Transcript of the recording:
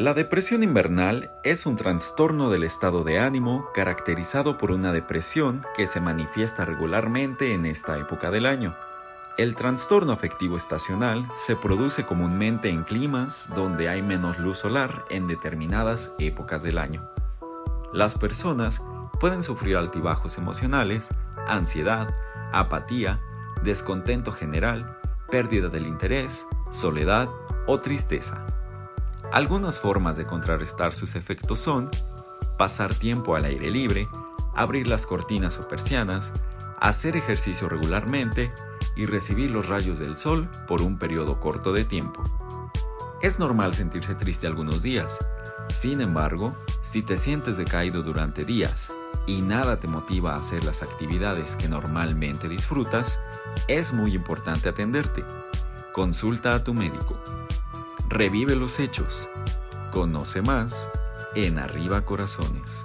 La depresión invernal es un trastorno del estado de ánimo caracterizado por una depresión que se manifiesta regularmente en esta época del año. El trastorno afectivo estacional se produce comúnmente en climas donde hay menos luz solar en determinadas épocas del año. Las personas pueden sufrir altibajos emocionales, ansiedad, apatía, descontento general, pérdida del interés, soledad o tristeza. Algunas formas de contrarrestar sus efectos son pasar tiempo al aire libre, abrir las cortinas o persianas, hacer ejercicio regularmente y recibir los rayos del sol por un periodo corto de tiempo. Es normal sentirse triste algunos días. Sin embargo, si te sientes decaído durante días y nada te motiva a hacer las actividades que normalmente disfrutas, es muy importante atenderte. Consulta a tu médico. Revive los hechos. Conoce más en Arriba Corazones.